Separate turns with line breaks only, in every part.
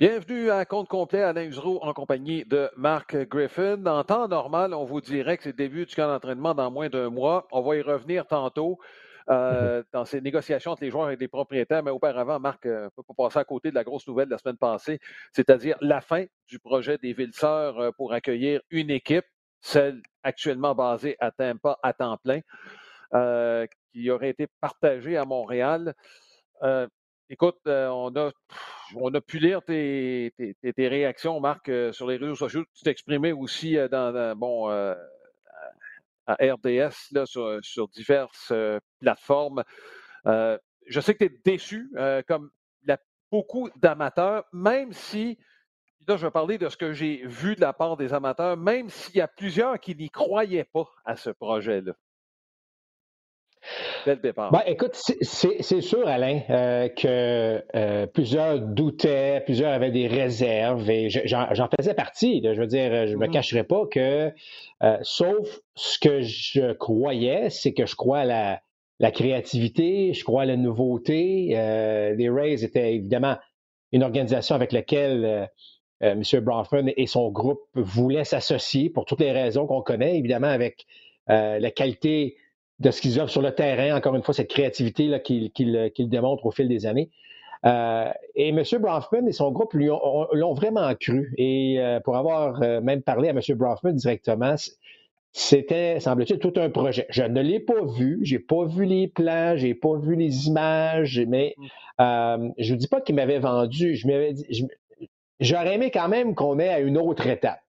Bienvenue à compte complet, Alain Usereau en compagnie de Marc Griffin. En temps normal, on vous dirait que c'est le début du camp d'entraînement dans moins d'un mois. On va y revenir tantôt euh, dans ces négociations entre les joueurs et les propriétaires. Mais auparavant, Marc ne euh, peut pas passer à côté de la grosse nouvelle de la semaine passée, c'est-à-dire la fin du projet des Villes-Sœurs euh, pour accueillir une équipe, celle actuellement basée à Tampa à temps plein, qui aurait été partagée à Montréal. Écoute, on, a, on a pu lire tes, réactions, Marc, sur les réseaux sociaux. Tu t'exprimais aussi dans, bon, à RDS sur diverses plateformes. je sais que tu es déçu, comme beaucoup d'amateurs, même si, là, je vais parler de ce que j'ai vu de la part des amateurs, même s'il y a plusieurs qui n'y croyaient pas à ce projet-là.
Ben, écoute, c'est sûr, Alain, euh, que euh, plusieurs doutaient, plusieurs avaient des réserves et j'en faisais partie. je veux dire, je ne me mm-hmm. cacherai pas que, euh, sauf ce que je croyais, c'est que je crois à la, créativité, je crois à la nouveauté. les Rays étaient évidemment une organisation avec laquelle M. Bronfman et son groupe voulaient s'associer pour toutes les raisons qu'on connaît, évidemment, avec la qualité de ce qu'ils offrent sur le terrain, encore une fois, cette créativité qu'ils qu démontrent au fil des années. Euh, et M. Bronfman et son groupe l'ont vraiment cru. Et euh, pour avoir euh, même parlé à M. Bronfman directement, c'était, semble-t-il, tout un projet. Je ne l'ai pas vu, j'ai pas vu les plans, j'ai pas vu les images, mais je ne dis pas qu'il m'avait vendu. Je m'avais j'aurais aimé quand même qu'on ait à une autre étape.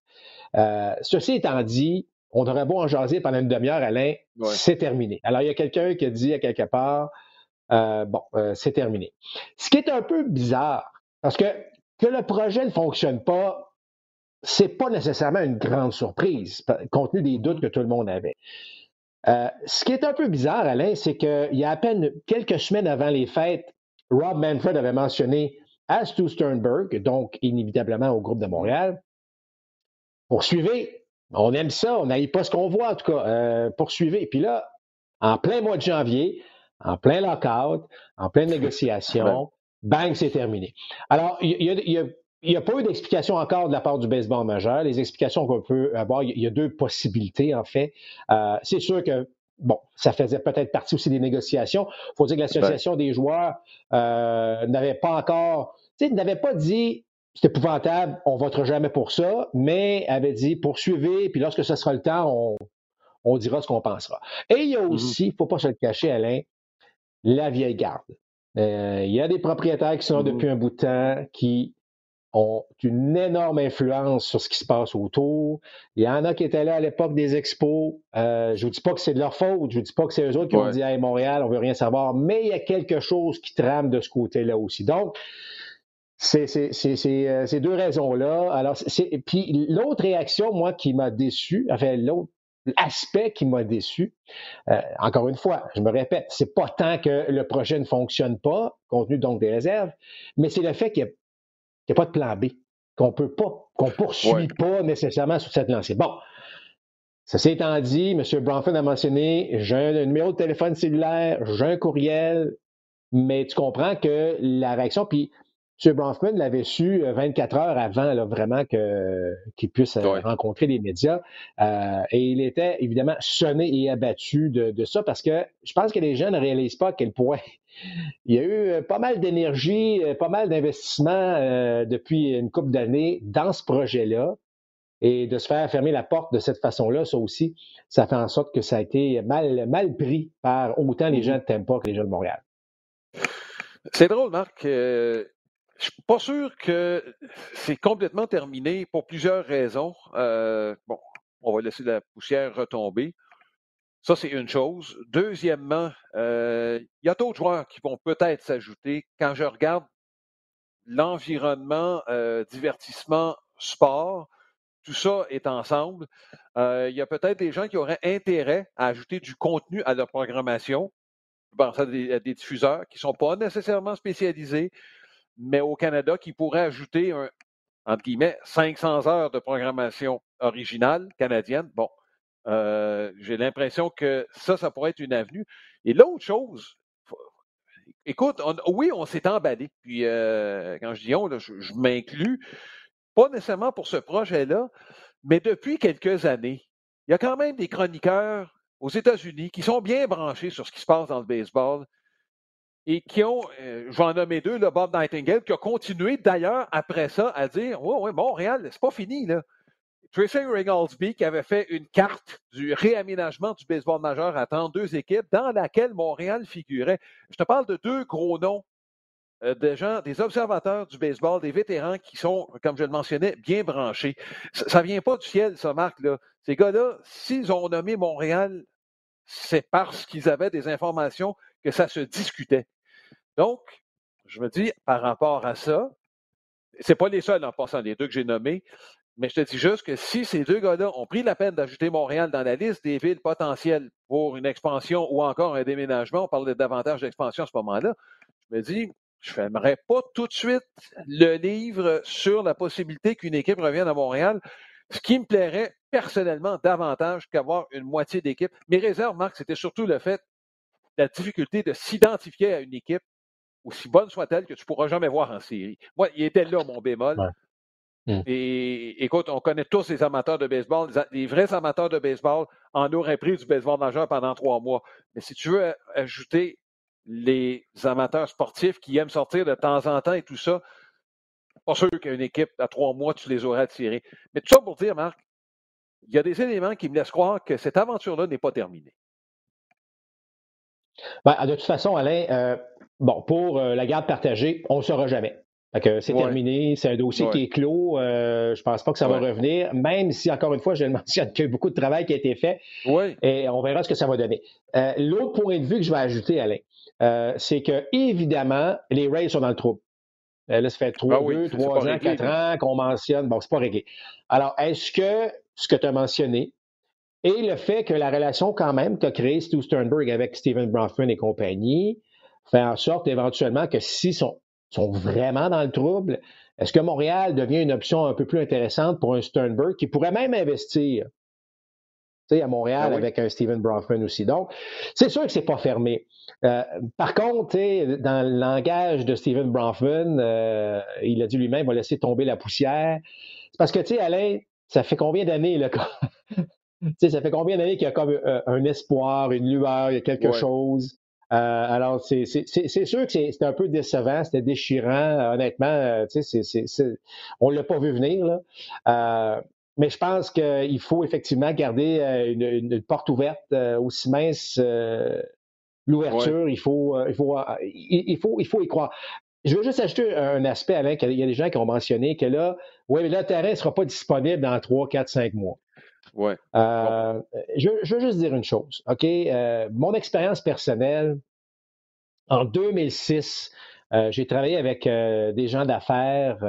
ceci étant dit, on aurait beau en jaser pendant une demi-heure, Alain, c'est terminé. Alors, il y a quelqu'un qui a dit à quelque part, euh, bon, euh, c'est terminé. Ce qui est un peu bizarre, parce que que le projet ne fonctionne pas, c'est pas nécessairement une grande surprise, compte tenu des doutes que tout le monde avait. Euh, ce qui est un peu bizarre, Alain, c'est qu'il y a à peine quelques semaines avant les fêtes, Rob Manfred avait mentionné à Stu Sternberg, donc inévitablement au groupe de Montréal, poursuivez on aime ça, on n'aille pas ce qu'on voit, en tout cas. Euh, poursuivez. Puis là, en plein mois de janvier, en plein lockout, en pleine négociation, bang, c'est terminé. Alors, il n'y a, pas eu d'explication encore de la part du baseball majeur. Les explications qu'on peut avoir, il y a deux possibilités, en fait. Euh, c'est sûr que bon, ça faisait peut-être partie aussi des négociations. Il faut dire que l'association des joueurs euh, n'avait pas encore, tu sais, n'avait pas dit c'est épouvantable, on ne votera jamais pour ça, mais avait dit poursuivez, puis lorsque ce sera le temps, on, dira ce qu'on pensera. Et il y a mm-hmm. aussi, il ne faut pas se le cacher, Alain, la vieille garde. Euh, il y a des propriétaires qui sont là mm-hmm. depuis un bout de temps, qui ont une énorme influence sur ce qui se passe autour. Il y en a qui étaient là à l'époque des expos. Euh, je ne vous dis pas que c'est de leur faute, je ne vous dis pas que c'est eux autres qui ont dit Hey, Montréal, on ne veut rien savoir, mais il y a quelque chose qui trame de ce côté-là aussi. Donc, c'est euh, ces deux raisons-là. Alors, puis l'autre réaction, moi, qui m'a déçu, enfin, l'autre aspect qui m'a déçu, euh, encore une fois, je me répète, c'est pas tant que le projet ne fonctionne pas, compte tenu donc des réserves, mais c'est le fait qu'il n'y a, pas de plan B, qu'on peut pas, qu'on poursuit pas nécessairement sur cette lancée. Bon. Ceci étant dit, M. Bronfman a mentionné, j'ai un numéro de téléphone cellulaire, j'ai un courriel, mais tu comprends que la réaction, puis M. Bronfman l'avait su 24 euh, heures avant là, vraiment qu'il puisse euh, rencontrer les médias. Euh, et il était évidemment sonné et abattu de, ça parce que je pense que les gens ne réalisent pas à quel point il y a eu pas mal d'énergie, pas mal d'investissement depuis une couple d'années dans ce projet-là. Et de se faire fermer la porte de cette façon-là, ça aussi, ça fait en sorte que ça a été mal, mal pris par autant les mm-hmm. gens de Tampa que les gens de Montréal.
C'est drôle, Marc. Je suis pas sûr que c'est complètement terminé pour plusieurs raisons. Euh, bon, on va laisser la poussière retomber. Ça, c'est une chose. Deuxièmement, euh, il y a d'autres joueurs qui vont peut-être s'ajouter. Quand je regarde l'environnement, euh, divertissement, sport, tout ça est ensemble. il y a peut-être des gens qui auraient intérêt à ajouter du contenu à leur programmation. Je pense des, à des diffuseurs qui ne sont pas nécessairement spécialisés, mais au Canada, qui pourrait ajouter, un, entre guillemets, 500 heures de programmation originale canadienne. Bon, euh, j'ai l'impression que ça, ça pourrait être une avenue. Et l'autre chose, écoute, oui, on s'est emballé. Puis euh, quand je dis on, je, m'inclus, pas nécessairement pour ce projet-là, mais depuis quelques années, il y a quand même des chroniqueurs aux États-Unis qui sont bien branchés sur ce qui se passe dans le baseball et qui ont, euh, je vais en nommer deux, le Bob Nightingale, qui a continué d'ailleurs après ça à dire Oui, oui, Montréal, c'est pas fini, là. Tracy Reynoldsby qui avait fait une carte du réaménagement du baseball majeur à 32 équipes dans laquelle Montréal figurait. Je te parle de deux gros noms euh, des gens, des observateurs du baseball, des vétérans qui sont, comme je le mentionnais, bien branchés. Ça ne vient pas du ciel, ça, Marc. Là. Ces gars-là, s'ils ont nommé Montréal, c'est parce qu'ils avaient des informations que ça se discutait. Donc, je me dis, par rapport à ça, c'est pas les seuls en passant, les deux que j'ai nommés, mais je te dis juste que si ces deux gars-là ont pris la peine d'ajouter Montréal dans la liste des villes potentielles pour une expansion ou encore un déménagement, on parle davantage d'expansion à ce moment-là, je me dis, je fermerai pas tout de suite le livre sur la possibilité qu'une équipe revienne à Montréal, ce qui me plairait personnellement davantage qu'avoir une moitié d'équipe. Mes réserves, Marc, c'était surtout le fait, la difficulté de s'identifier à une équipe, aussi bonne soit-elle, que tu ne pourras jamais voir en série. Moi, il était là, mon bémol. Mm. Et écoute, on connaît tous les amateurs de baseball. Les vrais amateurs de baseball en auraient pris du baseball majeur pendant trois mois. Mais si tu veux ajouter les amateurs sportifs qui aiment sortir de temps en temps et tout ça, pas sûr qu'une équipe à trois mois, tu les aurais attirés. Mais tout ça pour dire, Marc, il y a des éléments qui me laissent croire que cette aventure-là n'est pas terminée.
Ben, de toute façon, Alain, euh, bon, pour euh, la garde partagée, on ne saura jamais c'est terminé, c'est un dossier qui est clos. Euh, je pense pas que ça va revenir, même si, encore une fois, je le mentionne qu'il y a beaucoup de travail qui a été fait. Et on verra ce que ça va donner. L'autre point de vue que je vais ajouter, Alain, c'est que, évidemment, les Rays sont dans le trouble. là, ça fait trois, ah deux, trois ans, quatre ans qu'on mentionne. Bon, c'est pas réglé. Alors, est-ce que ce que tu as mentionné et le fait que la relation, quand même, qu'a créé Stu Sternberg avec Stephen Bronfman et compagnie, fait en sorte éventuellement que si son, sont vraiment dans le trouble. Est-ce que Montréal devient une option un peu plus intéressante pour un Sternberg qui pourrait même investir à Montréal ah avec un Steven Bronfman aussi? Donc, c'est sûr que c'est pas fermé. Euh, par contre, dans le langage de Steven Bronfman, euh, il a dit lui-même, il va laisser tomber la poussière. C'est parce que, tu sais, Alain, ça fait combien d'années, là, ça fait combien d'années qu'il y a comme euh, un, espoir, une lueur, il y a quelque chose? Euh, alors, c'est sûr que c'est un peu décevant, c'était déchirant. Honnêtement, euh, on ne l'a pas vu venir. Là. Euh, mais je pense qu'il faut effectivement garder une, porte ouverte aussi mince. L'ouverture, il, faut, il, faut, il, faut, il faut y croire. Je veux juste ajouter un aspect, Alain, qu'il y a des gens qui ont mentionné que là, oui, mais le terrain ne sera pas disponible dans 3, 4, 5 mois.
Ouais.
Euh, je, veux juste dire une chose? Euh, mon expérience personnelle, en 2006, euh, j'ai travaillé avec des gens d'affaires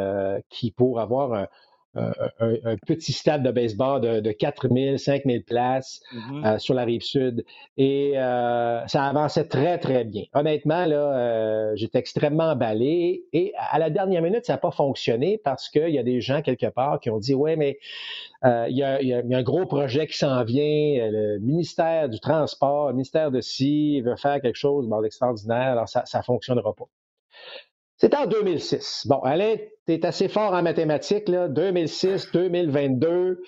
qui, pour avoir un, un, petit stade de baseball de, de 4000, 5000 places mm-hmm. euh, sur la rive sud. Et euh, ça avançait très, très bien. Honnêtement, là, euh, j'étais extrêmement emballé. Et à la dernière minute, ça n'a pas fonctionné parce qu'il y a des gens quelque part qui ont dit, ouais, mais il y, a, il, y a, un gros projet qui s'en vient. Le ministère du Transport, le ministère de ci veut faire quelque chose d'extraordinaire. Alors, ça ne fonctionnera pas. C'était en 2006. Bon, Alain, tu es assez fort en mathématiques, là. 2006, 2022,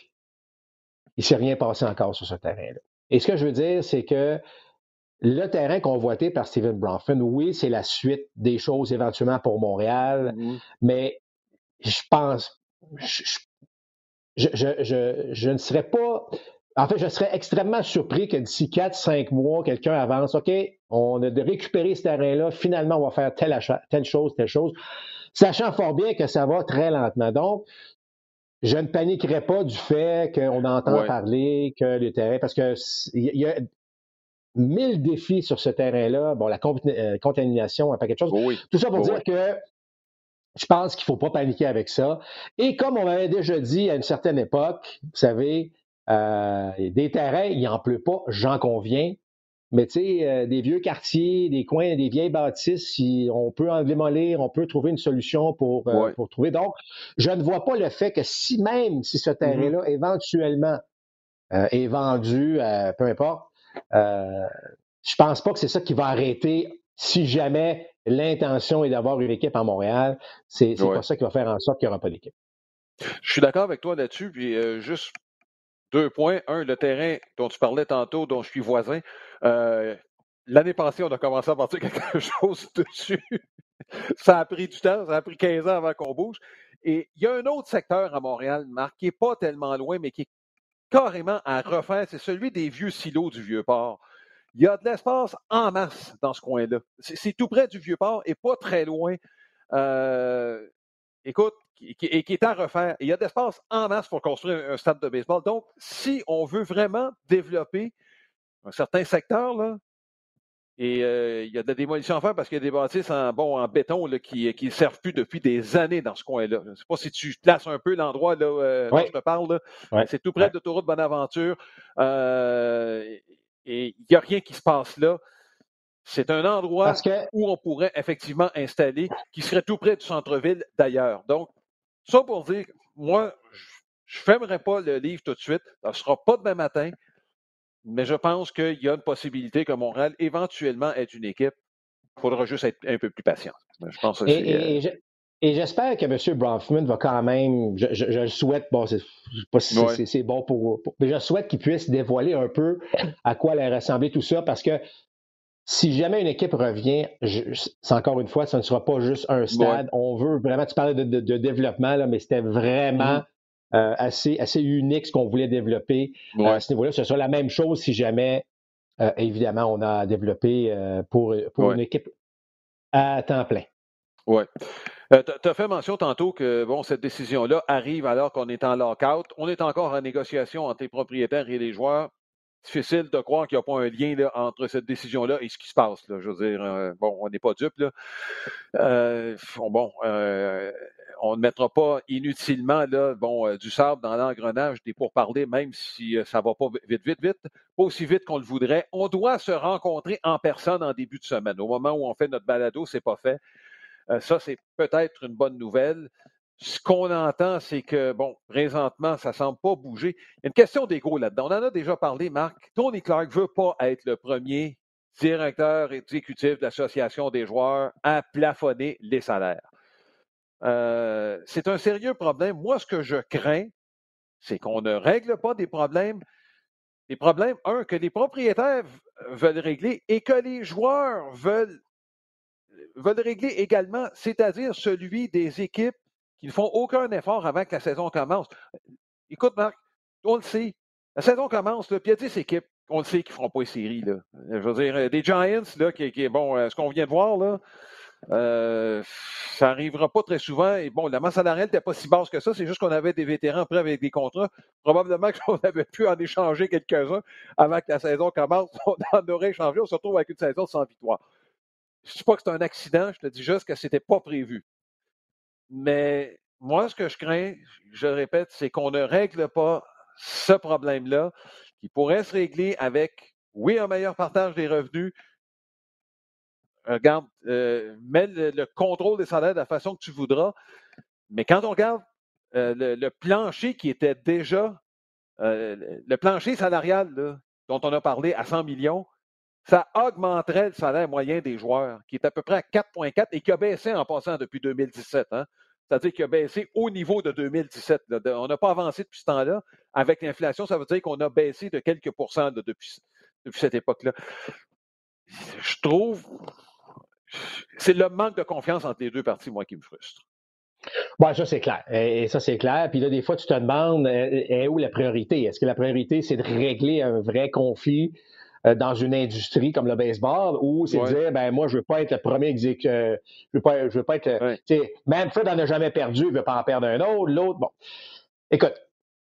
il ne s'est rien passé encore sur ce terrain-là. Et ce que je veux dire, c'est que le terrain convoité par Steven Bronfman, oui, c'est la suite des choses éventuellement pour Montréal, mm-hmm. mais je pense, je, je, ne serais pas en fait, je serais extrêmement surpris que d'ici 4-5 mois, quelqu'un avance, OK, on a de récupérer ce terrain-là, finalement, on va faire telle, telle chose, telle chose, sachant fort bien que ça va très lentement. Donc, je ne paniquerai pas du fait qu'on entend parler que le terrain, parce que il y a mille défis sur ce terrain-là. Bon, la euh, contamination, un paquet de choses. Tout ça pour dire que je pense qu'il ne faut pas paniquer avec ça. Et comme on avait déjà dit à une certaine époque, vous savez, euh, des terrains, il n'en pleut pas, j'en conviens. Mais tu sais, euh, des vieux quartiers, des coins, des vieilles bâtisses, on peut en démolir, on peut trouver une solution pour, euh, pour trouver. Donc, je ne vois pas le fait que si même si ce mm-hmm. terrain-là éventuellement est vendu, peu importe, je pense pas que c'est ça qui va arrêter si jamais l'intention est d'avoir une équipe à Montréal, c'est pas ça qui va faire en sorte qu'il n'y aura pas d'équipe.
Je suis d'accord avec toi là-dessus. Puis euh, juste deux points. Un, le terrain dont tu parlais tantôt, dont je suis voisin. Euh, l'année passée, on a commencé à partir quelque chose dessus. ça a pris du temps, ça a pris 15 ans avant qu'on bouge. Et il y a un autre secteur à Montréal, Marc, qui n'est pas tellement loin, mais qui est carrément à refaire, c'est celui des vieux silos du Vieux-Port. Il y a de l'espace en masse dans ce coin-là. C'est tout près du Vieux-Port et pas très loin. Euh, écoute, et qui est à refaire. il y a de l'espace en masse pour construire un stade de baseball. Donc, si on veut vraiment développer un certain secteur, là, et euh, il y a de la démolition à faire parce qu'il y a des bâtisses en, bon, en béton là, qui ne servent plus depuis des années dans ce coin-là. Je ne sais pas si tu places un peu l'endroit là, euh, dont je te parle. C'est tout près de l'autoroute Bonaventure. Euh, et il n'y a rien qui se passe là. C'est un endroit où on pourrait effectivement installer, qui serait tout près du centre-ville d'ailleurs. Donc, ça pour dire, moi, je ne fermerai pas le livre tout de suite. Ça ne sera pas demain matin. Mais je pense qu'il y a une possibilité que Montréal, éventuellement, ait une équipe. Il faudra juste être un peu plus patient. Je pense
et, et, j'espère que M. Bronfman va quand même, je, le souhaite, bon, c'est pas si c'est bon pour, mais je souhaite qu'il puisse dévoiler un peu à quoi allait ressembler tout ça, parce que si jamais une équipe revient, c'est encore une fois, ça ne sera pas juste un stade. On veut vraiment, tu parlais de, développement, là, mais c'était vraiment mm-hmm. Euh, assez, assez unique ce qu'on voulait développer euh, à ce niveau-là. Ce sera la même chose si jamais, euh, évidemment, on a développé pour, pour une équipe à temps plein.
Oui. tu as fait mention tantôt que bon, cette décision-là arrive alors qu'on est en lockout. On est encore en négociation entre les propriétaires et les joueurs. Difficile de croire qu'il n'y a pas un lien entre cette décision-là et ce qui se passe. Là. Je veux dire, bon, on n'est pas dupe. Là. bon, on ne mettra pas inutilement là, bon, euh, du sable dans l'engrenage des pourparlers, même si euh, ça ne va pas vite, vite, vite, pas aussi vite qu'on le voudrait. On doit se rencontrer en personne en début de semaine. Au moment où on fait notre balado, ce n'est pas fait. Euh, ça, c'est peut-être une bonne nouvelle. Ce qu'on entend, c'est que, bon, présentement, ça ne semble pas bouger. Il y a une question d'ego là-dedans. On en a déjà parlé, Marc. Tony Clark ne veut pas être le premier directeur exécutif de l'Association des joueurs à plafonner les salaires. Euh, c'est un sérieux problème. Moi, ce que je crains, c'est qu'on ne règle pas des problèmes, des problèmes, un, que les propriétaires veulent régler et que les joueurs veulent, veulent régler également, c'est-à-dire celui des équipes qui ne font aucun effort avant que la saison commence. Écoute, Marc, on le sait. La saison commence, y a 10 équipes, on le sait, qui ne feront pas les séries. Là. Je veux dire, des Giants, là, qui, qui bon, euh, ce qu'on vient de voir, là, euh, ça n'arrivera pas très souvent. Et bon, la masse salariale n'était pas si basse que ça. C'est juste qu'on avait des vétérans prêts avec des contrats. Probablement qu'on avait pu en échanger quelques-uns avant que la saison commence. On en aurait échangé. On se retrouve avec une saison sans victoire. Je ne dis pas que c'est un accident. Je te dis juste que ce n'était pas prévu. Mais moi, ce que je crains, je répète, c'est qu'on ne règle pas ce problème-là qui pourrait se régler avec, oui, un meilleur partage des revenus, regarde, euh, mets le, contrôle des salaires de la façon que tu voudras. Mais quand on regarde euh, le, plancher qui était déjà, euh, le plancher salarial dont on a parlé à 100 millions, ça augmenterait le salaire moyen des joueurs, qui est à peu près à 4,4 et qui a baissé en passant depuis 2017. Hein. C'est-à-dire qu'il a baissé au niveau de 2017. On n'a pas avancé depuis ce temps-là. Avec l'inflation, ça veut dire qu'on a baissé de quelques pourcents depuis, cette époque-là. Je trouve c'est le manque de confiance entre les deux parties, moi, qui me frustre.
Oui, ça c'est clair. Et ça c'est clair. Puis là, des fois, tu te demandes est où la priorité? Est-ce que la priorité, c'est de régler un vrai conflit dans une industrie comme le baseball ou c'est de dire ben moi je veux pas être le premier exécuteur, euh, je veux pas je veux pas être ouais. Manfred en a jamais perdu, il veut pas en perdre un autre, l'autre bon. Écoute,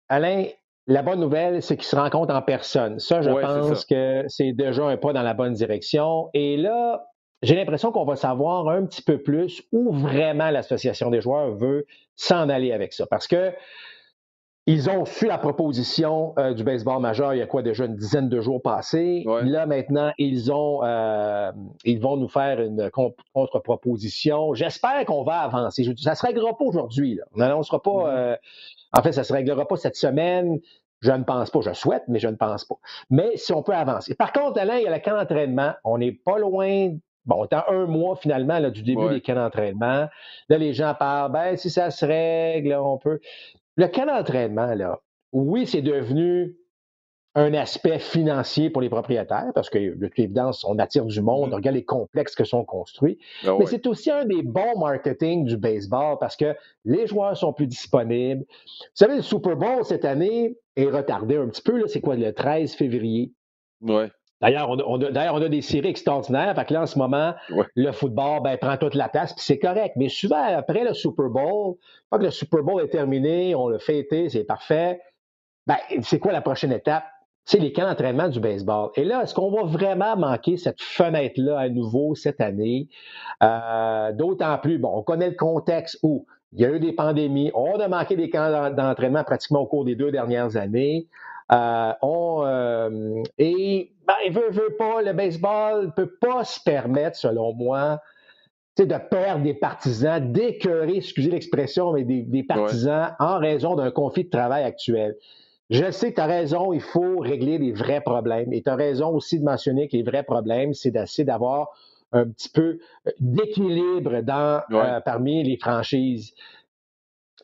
Alain, la bonne nouvelle, c'est qu'ils se rencontrent en personne. Ça, je pense que c'est déjà un pas dans la bonne direction. Et là, j'ai l'impression qu'on va savoir un petit peu plus où vraiment l'association des joueurs veut s'en aller avec ça. Parce que ils ont su la proposition euh, du baseball majeur il y a quoi déjà une dizaine de jours passés. Là maintenant, ils ont euh, ils vont nous faire une contre-proposition. J'espère qu'on va avancer. Ça se réglera pas aujourd'hui. On n'annoncera pas. Euh, en fait, ça se réglera pas cette semaine. Je ne pense pas. Je souhaite, mais je ne pense pas. Mais si on peut avancer. Par contre, Alain, il y a le camp d'entraînement. On n'est pas loin bon, temps un mois finalement là, du début des camps d'entraînement. Là, les gens parlent, ben, si ça se règle, on peut. Le camp d'entraînement, là, oui, c'est devenu un aspect financier pour les propriétaires, parce que de toute évidence, on attire du monde, on mm-hmm. regarde les complexes que sont construits. Ah mais c'est aussi un des bons marketing du baseball parce que les joueurs sont plus disponibles. Vous savez, le Super Bowl cette année est retardé un petit peu. C'est quoi, le 13 février?
Ouais.
D'ailleurs, on, a, d'ailleurs, on a des séries extraordinaires. Fait que là, en ce moment, le football ben, prend toute la place, puis c'est correct. Mais souvent, après le Super Bowl, pas que le Super Bowl est terminé, on l'a fêté, c'est parfait. Ben, c'est quoi la prochaine étape? c'est les camps d'entraînement du baseball. Et là, est-ce qu'on va vraiment manquer cette fenêtre-là à nouveau cette année? Euh, d'autant plus, bon, on connaît le contexte où il y a eu des pandémies, on a manqué des camps d'entraînement pratiquement au cours des deux dernières années. Euh, on, euh, et ben, il veut, veut pas, le baseball ne peut pas se permettre, selon moi, de perdre des partisans, d'écœurer, excusez l'expression, mais des, partisans en raison d'un conflit de travail actuel. Je sais, tu as raison, il faut régler les vrais problèmes. Et tu as raison aussi de mentionner que les vrais problèmes, c'est d'essayer d'avoir un petit peu euh, d'équilibre dans, euh, parmi les franchises.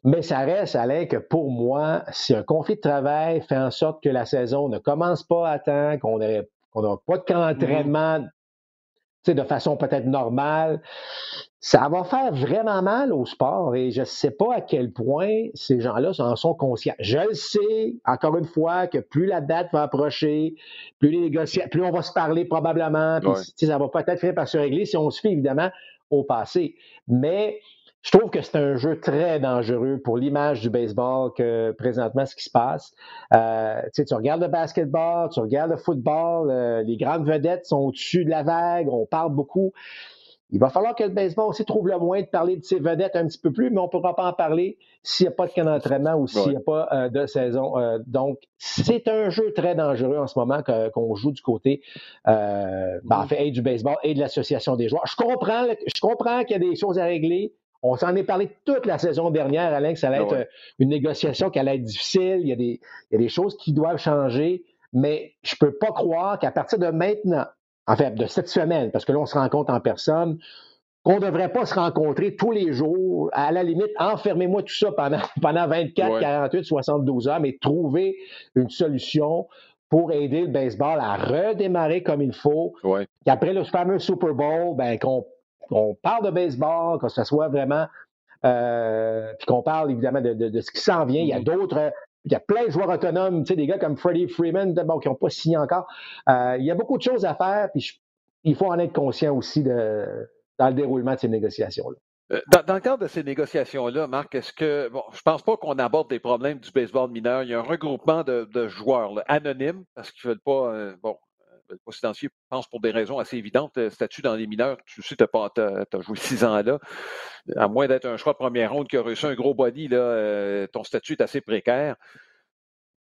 Mais ça reste, Alain, que pour moi, si un conflit de travail fait en sorte que la saison ne commence pas à temps, qu'on n'a pas de camp d'entraînement de façon peut-être normale, ça va faire vraiment mal au sport et je ne sais pas à quel point ces gens-là en sont conscients. Je le sais, encore une fois, que plus la date va approcher, plus les négociations, plus on va se parler probablement, puis ça va peut-être finir par se régler si on se fait évidemment au passé. Mais je trouve que c'est un jeu très dangereux pour l'image du baseball que présentement ce qui se passe. Euh, tu regardes le basketball, tu regardes le football, euh, les grandes vedettes sont au-dessus de la vague, on parle beaucoup. Il va falloir que le baseball aussi trouve le moyen de parler de ses vedettes un petit peu plus, mais on ne pourra pas en parler s'il n'y a pas de camp d'entraînement ou s'il n'y a pas euh, de saison. Euh, donc, c'est un jeu très dangereux en ce moment qu'on joue du côté euh, ben, en fait, et du baseball et de l'association des joueurs. Je comprends, je comprends qu'il y a des choses à régler. On s'en est parlé toute la saison dernière, Alain, que ça allait ah être une négociation qui allait être difficile. Il y, a des, il y a des choses qui doivent changer, mais je ne peux pas croire qu'à partir de maintenant, en fait, de cette semaine, parce que là, on se rencontre en personne, qu'on ne devrait pas se rencontrer tous les jours. À la limite, enfermez-moi tout ça pendant, pendant 24, 48, 72 heures, mais trouver une solution pour aider le baseball à redémarrer comme il faut.
Ouais.
Qu'après le fameux Super Bowl, ben, qu'on parle de baseball, que ce soit vraiment. Euh, puis qu'on parle évidemment de, ce qui s'en vient. Il y a mm-hmm. d'autres il y a plein de joueurs autonomes, tu sais, des gars comme Freddie Freeman, bon, qui n'ont pas signé encore. Euh, il y a beaucoup de choses à faire, puis il faut en être conscient aussi de, dans le déroulement de ces négociations-là.
Euh, dans, le cadre de ces négociations-là, Marc, est-ce que, bon, je pense pas qu'on aborde des problèmes du baseball mineur. Il y a un regroupement de, joueurs anonymes, parce qu'ils ne veulent pas, euh, bon, veulent pas s'identifier, je pense, pour des raisons assez évidentes. statut dans les mineurs, tu sais, tu as, joué six ans là. À moins d'être un choix de première ronde qui a reçu un gros body, là, euh, ton statut est assez précaire.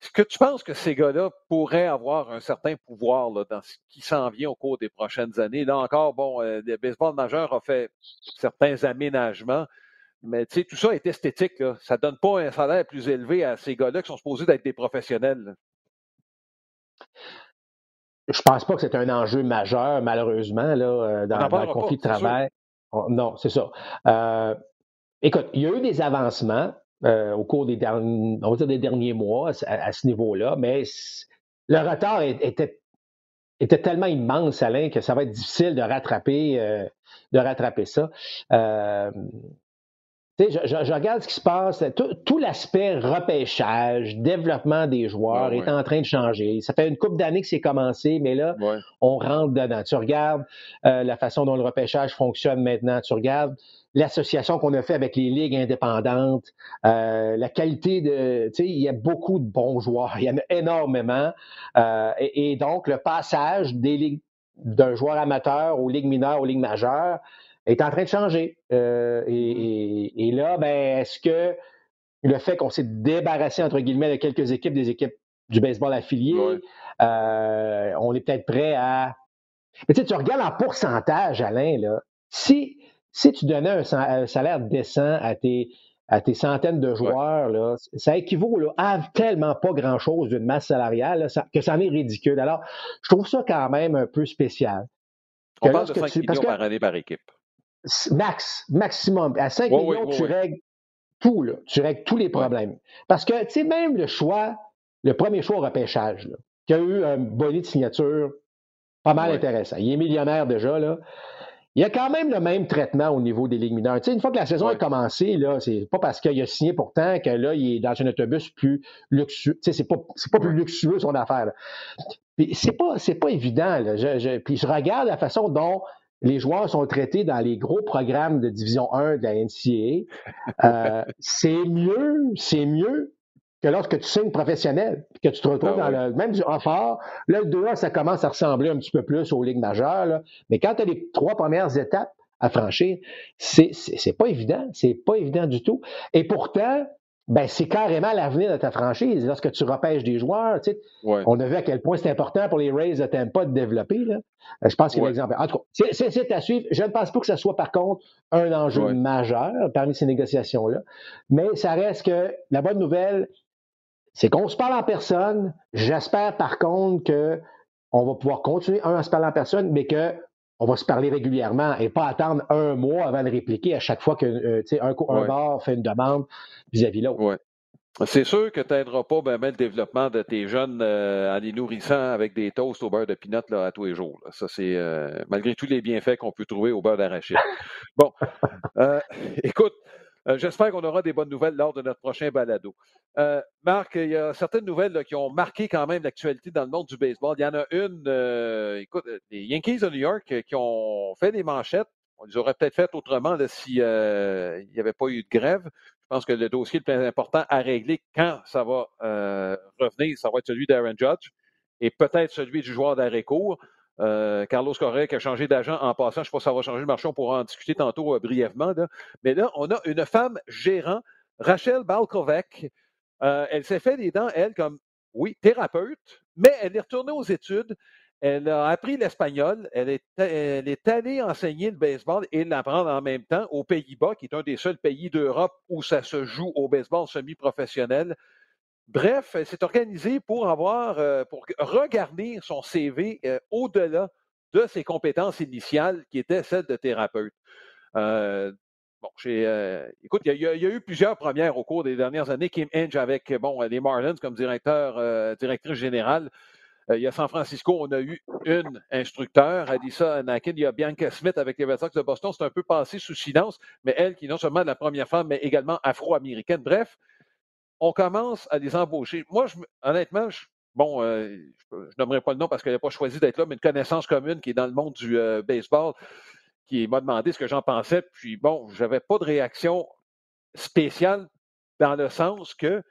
Est-ce que tu penses que ces gars-là pourraient avoir un certain pouvoir dans ce qui s'en vient au cours des prochaines années? Là encore, bon, euh, le baseball majeur a fait certains aménagements, mais tu sais, tout ça est esthétique. Ça ne donne pas un salaire plus élevé à ces gars-là qui sont supposés être des professionnels.
Je pense pas que c'est un enjeu majeur, malheureusement, là, euh, dans, le conflit de travail. non, c'est ça. Euh, écoute, il y a eu des avancements euh, au cours des derniers, des derniers mois à, ce niveau-là, mais le retard était, était tellement immense, Alain, que ça va être difficile de rattraper, de rattraper ça. Je, regarde ce qui se passe. Tout, l'aspect repêchage, développement des joueurs est en train de changer. Ça fait une couple d'années que c'est commencé, mais là, on rentre dedans. Tu regardes euh, la façon dont le repêchage fonctionne maintenant. Tu regardes l'association qu'on a fait avec les ligues indépendantes, euh, la qualité de, tu sais, il y a beaucoup de bons joueurs, il y en a énormément, euh, et, donc le passage des ligues d'un joueur amateur aux ligues mineures aux ligues majeures, est en train de changer. Euh, et, là, ben, est-ce que le fait qu'on s'est débarrassé, entre guillemets, de quelques équipes, des équipes du baseball affilié, euh, on est peut-être prêt à. Mais tu sais, tu regardes en pourcentage, Alain, là, si, si tu donnais un, salaire décent à tes, à tes centaines de joueurs, là, ça équivaut là, à tellement pas grand-chose d'une masse salariale que ça en est ridicule. Alors, je trouve ça quand même un peu spécial.
On parle de 5 millions par année par équipe.
Max, maximum. À 5 millions, tu règles tout, là. Tu règles tous les problèmes. Parce que, tu sais, même le choix, le premier choix au repêchage, là, qui a eu un bonnet de signature pas mal intéressant. Il est millionnaire déjà, là. Il y a quand même le même traitement au niveau des ligues mineures. Tu sais, une fois que la saison a commencé, là, c'est pas parce qu'il a signé pourtant que là, il est dans un autobus plus luxueux. Tu sais, c'est pas, pas plus luxueux son affaire. Puis c'est pas, c'est pas évident. Là. Je, puis je regarde la façon dont les joueurs sont traités dans les gros programmes de Division 1 de la NCAA. Euh, c'est mieux, c'est mieux que lorsque tu signes professionnel, que tu te retrouves ah dans le même fort, là, le 2A, ça commence à ressembler un petit peu plus aux ligues majeures. Là. Mais quand tu as les trois premières étapes à franchir, c'est, c'est, pas évident. C'est pas évident du tout. Et pourtant, ben, c'est carrément l'avenir de ta franchise. Lorsque tu repêches des joueurs, tu sais, on a vu à quel point c'est important pour les Rays de Tampa de développer. Là. Je pense qu'il y a l'exemple. En tout cas, c'est, à suivre. Je ne pense pas que ce soit, par contre, un enjeu majeur parmi ces négociations-là. Mais ça reste que la bonne nouvelle, c'est qu'on se parle en personne. J'espère par contre qu'on va pouvoir continuer, un, à se parler en personne, mais qu'on va se parler régulièrement et pas attendre un mois avant de répliquer à chaque fois qu'un euh, un, un bar fait une demande vis-à-vis l'autre.
C'est sûr que tu n'aideras pas ben, le développement de tes jeunes euh, en les nourrissant avec des toasts au beurre de pinot là, à tous les jours. Ça, c'est euh, malgré tous les bienfaits qu'on peut trouver au beurre d'arachide. Bon, écoute, euh, j'espère qu'on aura des bonnes nouvelles lors de notre prochain balado. Euh, Marc, il y a certaines nouvelles qui ont marqué quand même l'actualité dans le monde du baseball. Il y en a une, euh, écoute, les Yankees de New York qui ont fait des manchettes. On les aurait peut-être faites autrement s'il n'y avait pas eu de grève. Je pense que le dossier le plus important à régler quand ça va revenir, ça va être celui d'Aaron Judge et peut-être celui du joueur d'arrêt court. Euh, Carlos Correa a changé d'agent en passant. Je ne sais ça va changer le marché, on pourra en discuter tantôt euh, brièvement. Mais là, on a une femme gérant, Rachel Balkovec. Euh, elle s'est fait les dents, elle, comme, oui, thérapeute, mais elle est retournée aux études. Elle a appris l'espagnol. Elle est, elle est allée enseigner le baseball et l'apprendre en même temps aux Pays-Bas, qui est un des seuls pays d'Europe où ça se joue au baseball semi-professionnel. Bref, elle s'est organisée pour avoir, euh, pour regarder son CV euh, au-delà de ses compétences initiales qui étaient celles de thérapeute. Euh, bon, écoute, il y, a, eu plusieurs premières au cours des dernières années. Kim Inge avec bon, les Marlins comme directeur, directrice générale. il y a San Francisco, on a eu une instructeur, Alyssa Anakin. Il y a Bianca Smith avec les Red Sox de Boston. C'est un peu passé sous silence, mais elle qui est non seulement la première femme, mais également afro-américaine. Bref, on commence à les embaucher. Moi, je, honnêtement, bon, euh, je ne nommerai pas le nom parce qu'elle n'a pas choisi d'être là, mais une connaissance commune qui est dans le monde du euh, baseball, qui m'a demandé ce que j'en pensais. Puis bon, je n'avais pas de réaction spéciale dans le sens que,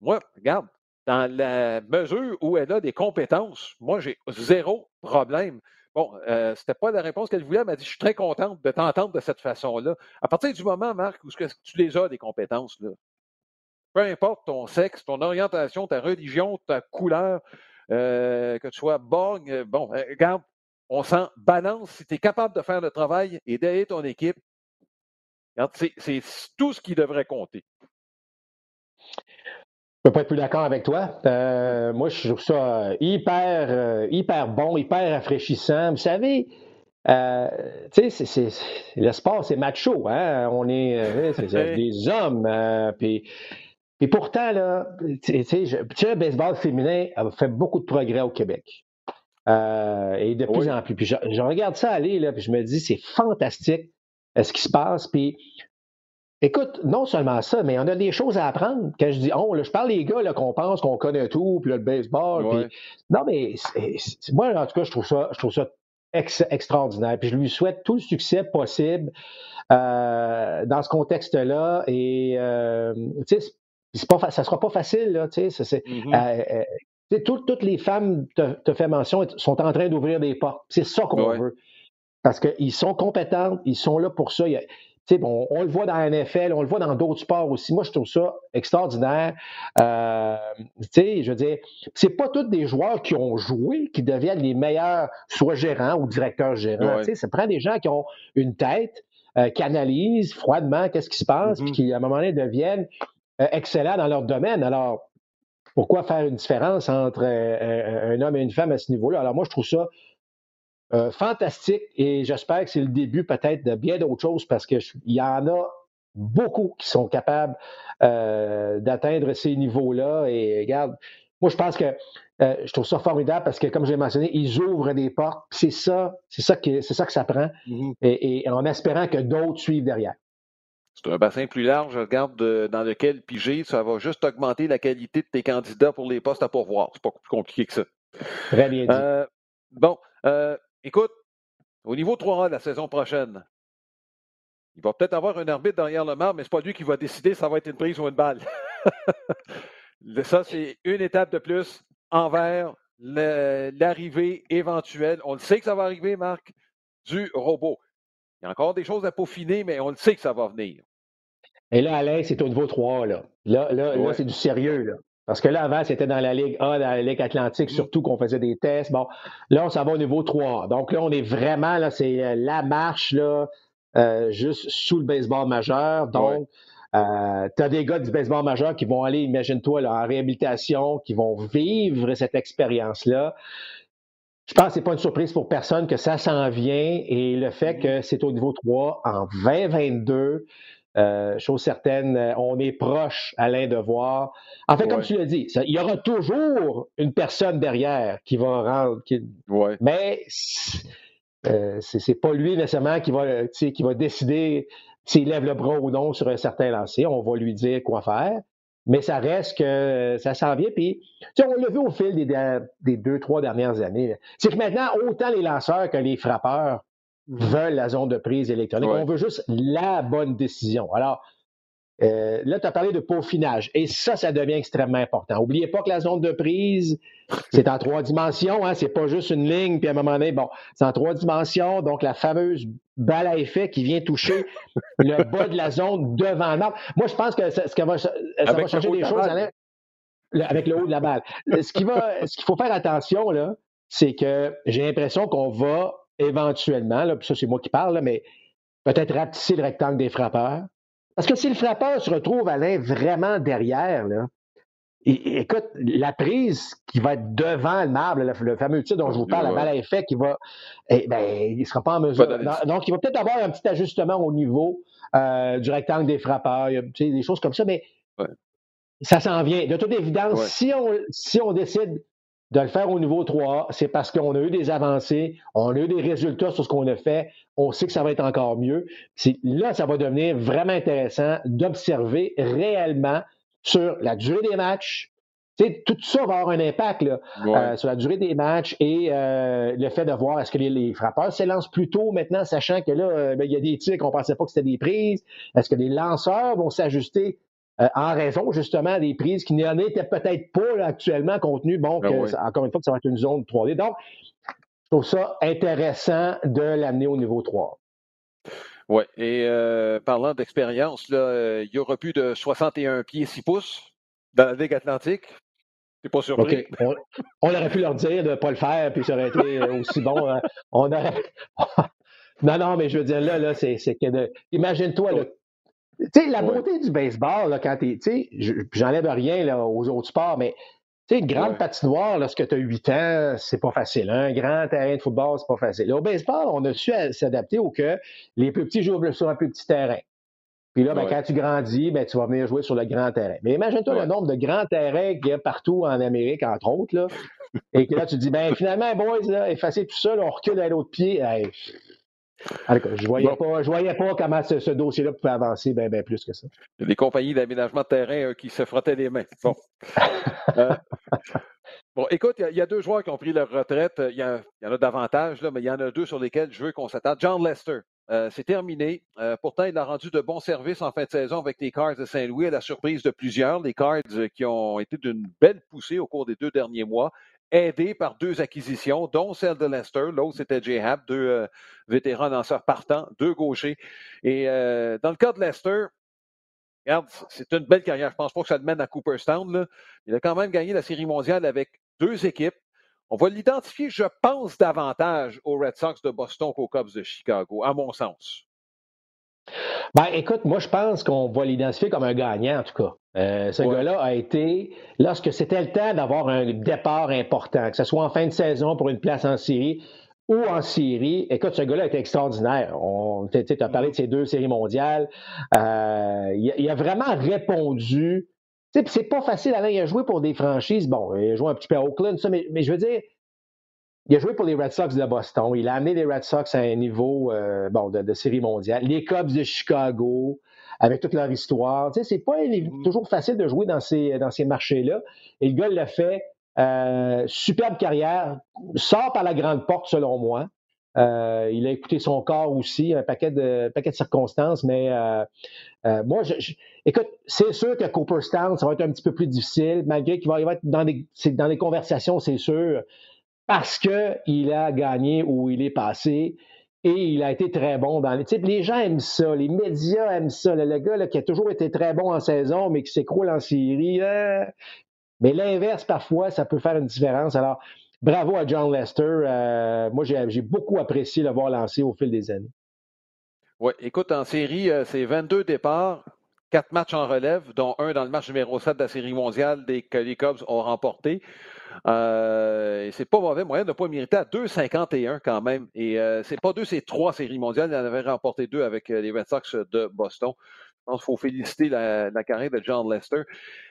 moi, regarde, dans la mesure où elle a des compétences, moi, j'ai zéro problème. Bon, euh, c'était pas la réponse qu'elle voulait. Elle m'a dit Je suis très contente de t'entendre de cette façon-là. À partir du moment, Marc, où tu les as, des compétences, là, peu importe ton sexe, ton orientation, ta religion, ta couleur, euh, que tu sois bon, euh, bon, euh, regarde, on s'en balance. Si tu es capable de faire le travail et d'aider ton équipe, c'est tout ce qui devrait compter.
Je ne peux pas être plus d'accord avec toi. moi, je trouve ça hyper, hyper bon, hyper rafraîchissant. Vous savez, tu sais, le sport, c'est macho. Hein? On est, des hommes. puis et pourtant, là, tu sais, le baseball féminin a fait beaucoup de progrès au Québec. Euh, et de plus en plus. Puis je, regarde ça aller, là, puis je me dis, c'est fantastique euh, ce qui se passe. Puis écoute, non seulement ça, mais on a des choses à apprendre. Quand je dis on, là, je parle des gars qu'on pense qu'on connaît tout, puis le baseball. Puis... Non, mais moi, en tout cas, je trouve ça, je trouve ça extraordinaire. Puis je lui souhaite tout le succès possible euh, dans ce contexte-là. Et tu sais, pas, ça sera pas facile, là, tu sais. Mm-hmm. Euh, euh, toutes les femmes, te, fait mention, sont en train d'ouvrir des portes. C'est ça qu'on veut. Parce qu'ils sont compétentes, ils sont là pour ça. bon, on le voit dans la NFL, on le voit dans d'autres sports aussi. Moi, je trouve ça extraordinaire. Euh, je veux dire, c'est pas tous des joueurs qui ont joué qui deviennent les meilleurs, soit gérants ou directeurs gérants. Ça prend des gens qui ont une tête, qui analysent froidement qu'est-ce qui se passe, puis mm-hmm. qui, à un moment donné, deviennent euh, excellents dans leur domaine. Alors, pourquoi faire une différence entre euh, un homme et une femme à ce niveau-là? Alors, moi, je trouve ça fantastique et j'espère que c'est le début peut-être de bien d'autres choses parce qu'il y en a beaucoup qui sont capables d'atteindre ces niveaux-là. Et regarde, moi, je pense que je trouve ça formidable parce que, comme j'ai mentionné, ils ouvrent des portes. C'est ça, c'est ça que c'est ça que ça prend. Mm-hmm. et, en espérant que d'autres suivent derrière.
C'est un bassin plus large, regarde, dans lequel piger, ça va juste augmenter la qualité de tes candidats pour les postes à pourvoir. C'est pas plus compliqué que ça.
Très bien dit.
Euh, bon, euh, écoute, au niveau 3A de la saison prochaine, il va peut-être avoir un arbitre derrière le marbre, mais ce n'est pas lui qui va décider si ça va être une prise ou une balle. ça, c'est une étape de plus envers l'arrivée éventuelle. On le sait que ça va arriver, Marc, du robot. Il y a encore des choses à peaufiner, mais on le sait que ça va venir.
Et là, Alain, c'est au niveau 3. Là, là, là, c'est du sérieux. Là. Parce que là, avant, c'était dans la Ligue A, dans la Ligue Atlantique, mm. surtout qu'on faisait des tests. Bon, là, on s'en va au niveau 3. Donc là, on est vraiment, là, c'est euh, la marche, là, euh, juste sous le baseball majeur. Donc, euh, tu as des gars du baseball majeur qui vont aller, imagine-toi, en réhabilitation, qui vont vivre cette expérience-là. Je pense que ce n'est pas une surprise pour personne que ça s'en vient et le fait que c'est au niveau 3 en 2022, euh, chose certaine, euh, on est proche, Alain, de voir. En fait, comme tu l'as dit, il y aura toujours une personne derrière qui va rendre. Mais euh, c'est pas lui nécessairement qui va, qui va décider s'il lève le bras ou non sur un certain lancer. On va lui dire quoi faire mais ça reste que ça s'en vient. Puis, on l'a vu au fil des, deux, trois dernières années. C'est que maintenant, autant les lanceurs que les frappeurs veulent la zone de prise électronique. On veut juste la bonne décision. Alors, euh, là, tu as parlé de peaufinage. Et ça, ça devient extrêmement important. N'oubliez pas que la zone de prise, c'est en trois dimensions. Hein, c'est pas juste une ligne, puis à un moment donné, bon, c'est en trois dimensions. Donc, la fameuse balle à effet qui vient toucher le bas de la zone devant l'arbre. Moi, je pense que ça, ce va, ça va changer les choses avec le haut de la balle. Ce qui va, ce qu'il faut faire attention, là, c'est que j'ai l'impression qu'on va éventuellement, là, puis ça, c'est moi qui parle, mais peut-être rapetisser le rectangle des frappeurs parce que si le frappeur se retrouve, Alain, vraiment derrière, là, écoute, la prise qui va être devant le marbre, le, fameux titre dont je vous parle, la balle à effet qui va, eh, ben, il ne sera pas en mesure. donc, il va peut-être avoir un petit ajustement au niveau euh, du rectangle des frappeurs, des choses comme ça, mais ça s'en vient. De toute évidence, si, on, si on décide de le faire au niveau 3, c'est parce qu'on a eu des avancées, on a eu des résultats sur ce qu'on a fait, on sait que ça va être encore mieux. Là, ça va devenir vraiment intéressant d'observer réellement sur la durée des matchs. tout ça va avoir un impact euh, sur la durée des matchs et euh, le fait de voir est-ce que les, frappeurs s'élancent plus tôt maintenant, sachant que là, euh, ben, il y a des tirs qu'on ne pensait pas que c'était des prises. Est-ce que les lanceurs vont s'ajuster euh, en raison justement des prises qui n'en étaient peut-être pas actuellement contenues? Bon, ben encore une fois, que ça va être une zone 3D. Donc, je trouve ça intéressant de l'amener au niveau 3.
Oui, et euh, parlant d'expérience, euh, il y aura plus de 61 pieds 6 pouces dans la Ligue Atlantique. C'est pas surpris?
On, aurait pu leur dire de ne pas le faire, puis ça aurait été aussi bon. Hein. On aurait... non, non, mais je veux dire, là, là c'est que de... Imagine-toi, tu sais, la beauté du baseball, là, quand tu sais, j'enlève rien là, aux autres sports, mais sais, une grande patinoire, lorsque tu as 8 ans, c'est pas facile. Hein? Un grand terrain de football, c'est pas facile. au baseball, on a su s'adapter au que les plus petits jouent sur un plus petit terrain. Puis là, ben, quand tu grandis, ben, tu vas venir jouer sur le grand terrain. Mais imagine-toi le nombre de grands terrains qu'il y a partout en Amérique, entre autres, là. et que là, tu te dis, ben, finalement, boys, là, effacer tout ça, on recule à l'autre pied. Je voyais pas, je voyais pas comment ce, dossier-là pouvait avancer bien ben plus que ça.
Des compagnies d'aménagement de terrain euh, qui se frottaient les mains. Bon. Euh, bon, écoute, il y, a deux joueurs qui ont pris leur retraite. Il y, en a davantage, là, mais il y en a deux sur lesquels je veux qu'on s'attarde. John Lester, euh, c'est terminé. pourtant, il a rendu de bons services en fin de saison avec les Cards de Saint-Louis, à la surprise de plusieurs. Les Cards qui ont été d'une belle poussée au cours des deux derniers mois aidé par deux acquisitions, dont celle de Lester. L'autre, c'était J. Happ, deux euh, vétérans lanceurs partants, deux gauchers. Et euh, dans le cas de Lester, regarde, c'est une belle carrière. Je pense pas que ça le mène à Cooperstown. Il a quand même gagné la Série mondiale avec deux équipes. On va l'identifier, je pense, davantage aux Red Sox de Boston qu'aux Cubs de Chicago, à mon sens.
Ben, écoute, moi, je pense qu'on va l'identifier comme un gagnant, en tout cas. Euh, ce gars-là a été, lorsque c'était le temps d'avoir un départ important, que ce soit en fin de saison pour une place en série ou en série. Écoute, ce gars-là était extraordinaire. Tu as parlé de ces deux séries mondiales. Euh, il, a vraiment répondu. C'est pas facile, Alain. Il a joué pour des franchises. Bon, il a joué un petit peu à Oakland, ça, mais, je veux dire, il a joué pour les Red Sox de Boston. Il a amené les Red Sox à un niveau euh, bon, de, série mondiale. Les Cubs de Chicago, avec toute leur histoire. Tu sais, c'est pas mm-hmm. toujours facile de jouer dans ces, dans ces marchés-là. Et le gars l'a fait. Euh, superbe carrière. Sort par la grande porte, selon moi. Euh, il a écouté son corps aussi, un paquet de, paquet de circonstances, mais euh, moi, je, écoute, c'est sûr que Cooperstown, ça va être un petit peu plus difficile, malgré qu'il va, il va être dans des, dans des conversations, c'est sûr parce qu'il a gagné où il est passé et il a été très bon dans les. Les gens aiment ça, les médias aiment ça. Le, gars qui a toujours été très bon en saison, mais qui s'écroule en série. Euh, mais l'inverse, parfois, ça peut faire une différence. Alors, bravo à John Lester. Euh, moi, j'ai beaucoup apprécié le voir lancer au fil des années.
Oui, écoute, en série, euh, c'est 22 départs, 4 matchs en relève, dont un dans le match numéro 7 de la Série mondiale que les Cubs ont remporté. Euh, c'est pas mauvais moyen de ne pas mériter à 2,51 quand même. Et euh, c'est pas deux, c'est trois séries mondiales. Il en avait remporté deux avec euh, les Red Sox de Boston. Je pense qu'il faut féliciter la, carrière de John Lester.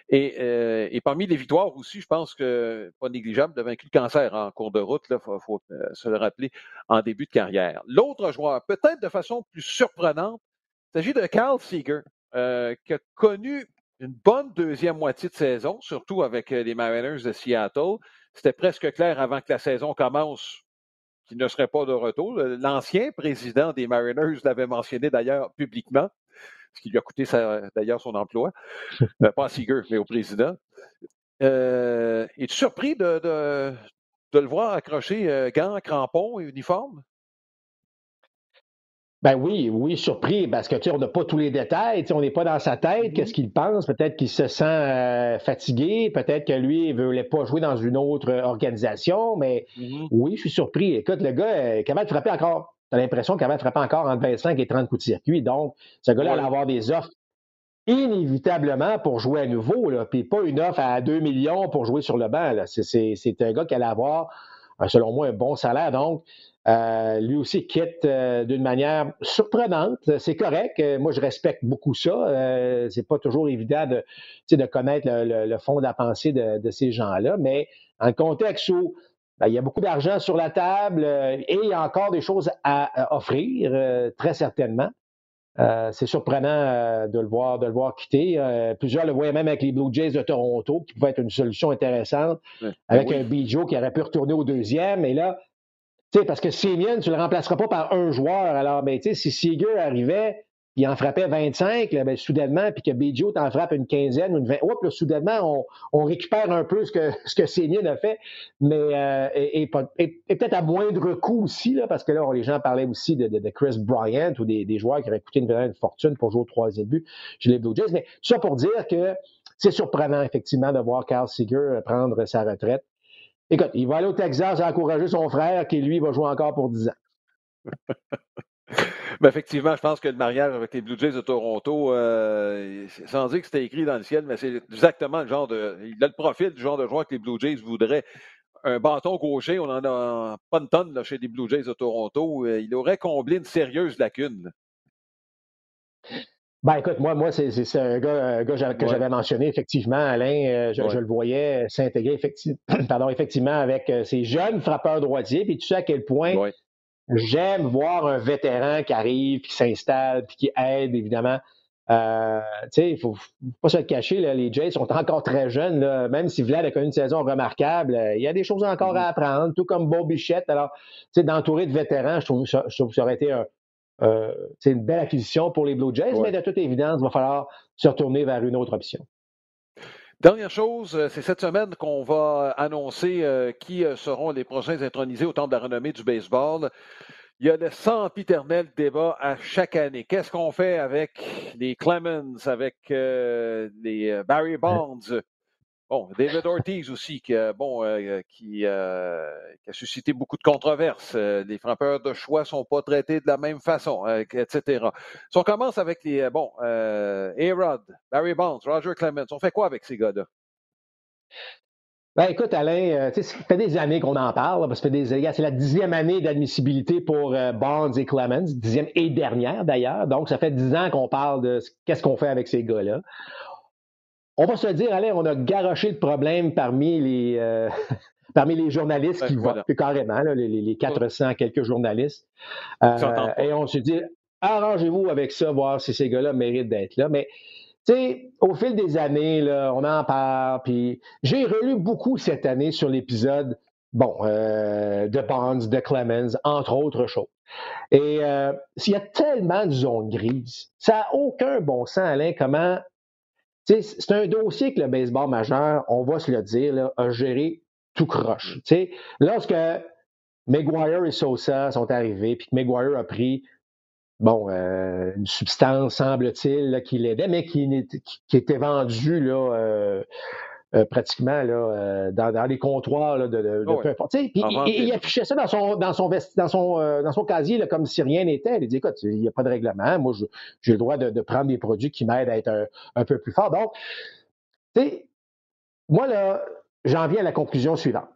Et, parmi les victoires aussi, je pense que pas négligeable de vaincre le cancer en cours de route. Il faut, se le rappeler en début de carrière. L'autre joueur, peut-être de façon plus surprenante, il s'agit de Carl Seeger, qui a connu une bonne deuxième moitié de saison, surtout avec euh, les Mariners de Seattle. C'était presque clair avant que la saison commence qu'il ne serait pas de retour. L'ancien président des Mariners l'avait mentionné d'ailleurs publiquement, ce qui lui a coûté d'ailleurs son emploi. Euh, pas à Seager, mais au président. Euh, Es-tu surpris de, le voir accrocher euh, gants, crampons et uniforme?
Ben oui, oui, surpris, parce que tu sais, on n'a pas tous les détails, on n'est pas dans sa tête, mm-hmm. qu'est-ce qu'il pense, peut-être qu'il se sent euh, fatigué, peut-être que lui, il ne voulait pas jouer dans une autre organisation, mais mm-hmm. oui, je suis surpris. Écoute, le gars, euh, capable de frapper encore, tu as l'impression qu'il va frapper encore entre 25 et 30 coups de circuit, donc ce gars-là allait avoir des offres inévitablement pour jouer à nouveau, là, puis pas une offre à 2 millions pour jouer sur le banc. C'est un gars qui allait avoir, euh, selon moi, un bon salaire, donc euh, lui aussi quitte euh, d'une manière surprenante. C'est correct. Euh, moi, je respecte beaucoup ça. c'est pas toujours évident de, de connaître le, fond de la pensée de, ces gens-là, mais en contexte où ben, il y a beaucoup d'argent sur la table et il y a encore des choses à, offrir, très certainement. c'est surprenant de le voir, de le voir quitter. plusieurs le voyaient même avec les Blue Jays de Toronto, qui pouvait être une solution intéressante, avec ben un Bijo qui aurait pu retourner au deuxième. Et là, sais, parce que Simeon, tu ne le remplaceras pas par un joueur. Alors, ben, si Seager arrivait, il en frappait 25, là, ben, soudainement, puis que Bijo t'en frappe une quinzaine ou une vingt. Oups, soudainement, on, récupère un peu ce que, ce que a fait, mais euh, et, peut-être à moindre coût aussi, là, parce que là, les gens parlaient aussi de, de, Chris Bryant ou des, des, joueurs qui auraient coûté une, vraie fortune pour jouer au troisième but chez les Blue Jays. Mais tout ça pour dire que c'est surprenant, effectivement, de voir Carl Seager prendre sa retraite. Écoute, il va aller au Texas encourager son frère qui, lui, va jouer encore pour 10 ans.
Ben, effectivement, je pense que le mariage avec les Blue Jays de Toronto, euh, sans dire que c'était écrit dans le ciel, mais c'est exactement le genre de. Il a le profil du genre de joueur que les Blue Jays voudraient. Un bâton gaucher, on en a pas une tonne chez les Blue Jays de Toronto. Euh, il aurait comblé une sérieuse lacune.
Ben écoute, moi, moi c'est un gars, que j'avais mentionné, effectivement, Alain, euh, je, le voyais s'intégrer effectivement, pardon, effectivement avec euh, ces jeunes frappeurs droitiers, puis tu sais à quel point j'aime voir un vétéran qui arrive, qui s'installe, puis qui aide, évidemment. Euh, tu sais, il faut, faut pas se le cacher, là, les Jays sont encore très jeunes, là, même si Vlad a connu une saison remarquable, il y a des choses encore à mm-hmm. apprendre, tout comme Bob Bichette. Alors, tu sais, d'entourer de vétérans, je trouve, ça, je trouve que ça aurait été un, euh, c'est une belle acquisition pour les Blue Jays, mais de toute évidence, il va falloir se retourner vers une autre option.
Dernière chose, euh, c'est cette semaine qu'on va annoncer euh, qui seront les prochains intronisés au temps de la renommée du baseball. Il y a le sempiternel débat à chaque année. Qu'est-ce qu'on fait avec les Clemens, avec les Barry Bonds? Bon, David Ortiz aussi, euh, qui, euh, qui, a suscité beaucoup de controverses. Euh, les frappeurs de choix sont pas traités de la même façon, etc. Si on commence avec les, bon, A-Rod, Barry Bonds, Roger Clemens, on fait quoi avec ces gars-là?
Ben, écoute, Alain, euh, ça fait des années qu'on en parle, parce que c'est la dixième année d'admissibilité pour euh, Bonds et Clemens, dixième et dernière d'ailleurs. Donc, ça fait dix ans qu'on parle de qu'est-ce qu'on fait avec ces gars-là. On va se dire, Alain, on a garoché le problème parmi les, euh, parmi les journalistes qui votent, carrément, les, les, 400 quelques journalistes. et on se dit, arrangez-vous avec ça, voir si ces gars-là méritent d'être là. Mais tu sais, au fil des années, là, on en parle, puis j'ai relu beaucoup cette année sur l'épisode, bon, euh, de Bonds, de Clemens, entre autres choses. Et euh, il y a tellement de zones grises. Ça n'a aucun bon sens, Alain, comment... C'est un dossier que le baseball majeur, on va se le dire, là, a géré tout croche. sais, lorsque McGuire et Sosa sont arrivés, puis que McGuire a pris bon, euh, une substance, semble-t-il, qui l'aidait, mais qui, qui, était vendue là, euh, euh, pratiquement là, dans, les comptoirs là, de, de, oh peu importe. il, affichait ça dans son, dans son, dans son, dans son casier là, comme si rien n'était. Il dit écoute, il n'y a pas de règlement. Moi, j'ai le droit de, prendre des produits qui m'aident à être un, un, peu plus fort. Donc, tu sais, moi, là, j'en viens à la conclusion suivante.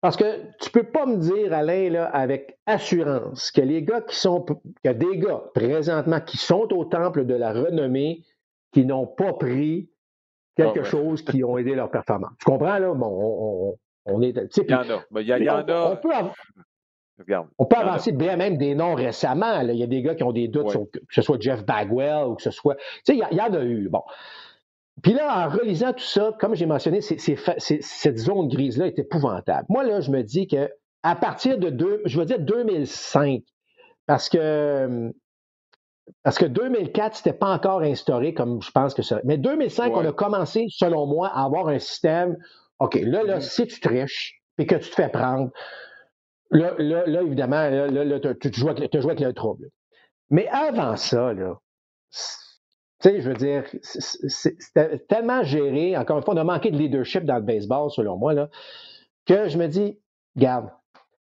Parce que tu peux pas me dire, Alain, là, avec assurance, que les gars qui sont, qu'il y a des gars présentement qui sont au temple de la renommée, qui n'ont pas pris quelque ah chose qui ont aidé leur performance. Tu comprends, là? Bon, on, est.
Il y en a. Il y, en a.
On peut, on peut avancer bien même des noms récemment. Il y a des gars qui ont des doutes sur que ce soit Jeff Bagwell ou que ce soit. Tu sais, il y, en a eu. Bon. Puis là, en relisant tout ça, comme j'ai mentionné, cette zone grise-là est épouvantable. Moi, là, je me dis que à partir de deux, je veux dire 2005, parce que parce que 2004, c'était pas encore instauré comme je pense que ça. Mais 2005, on a commencé, selon moi, à avoir un système. OK, là, là, mm-hmm. si tu triches et que tu te fais prendre, là, là, évidemment, là, tu, joues avec, tu joues avec le trouble. Mais avant ça, là, tu sais, je veux dire, c'était tellement géré. Encore une fois, on a manqué de leadership dans le baseball, selon moi, là, que je me dis, garde.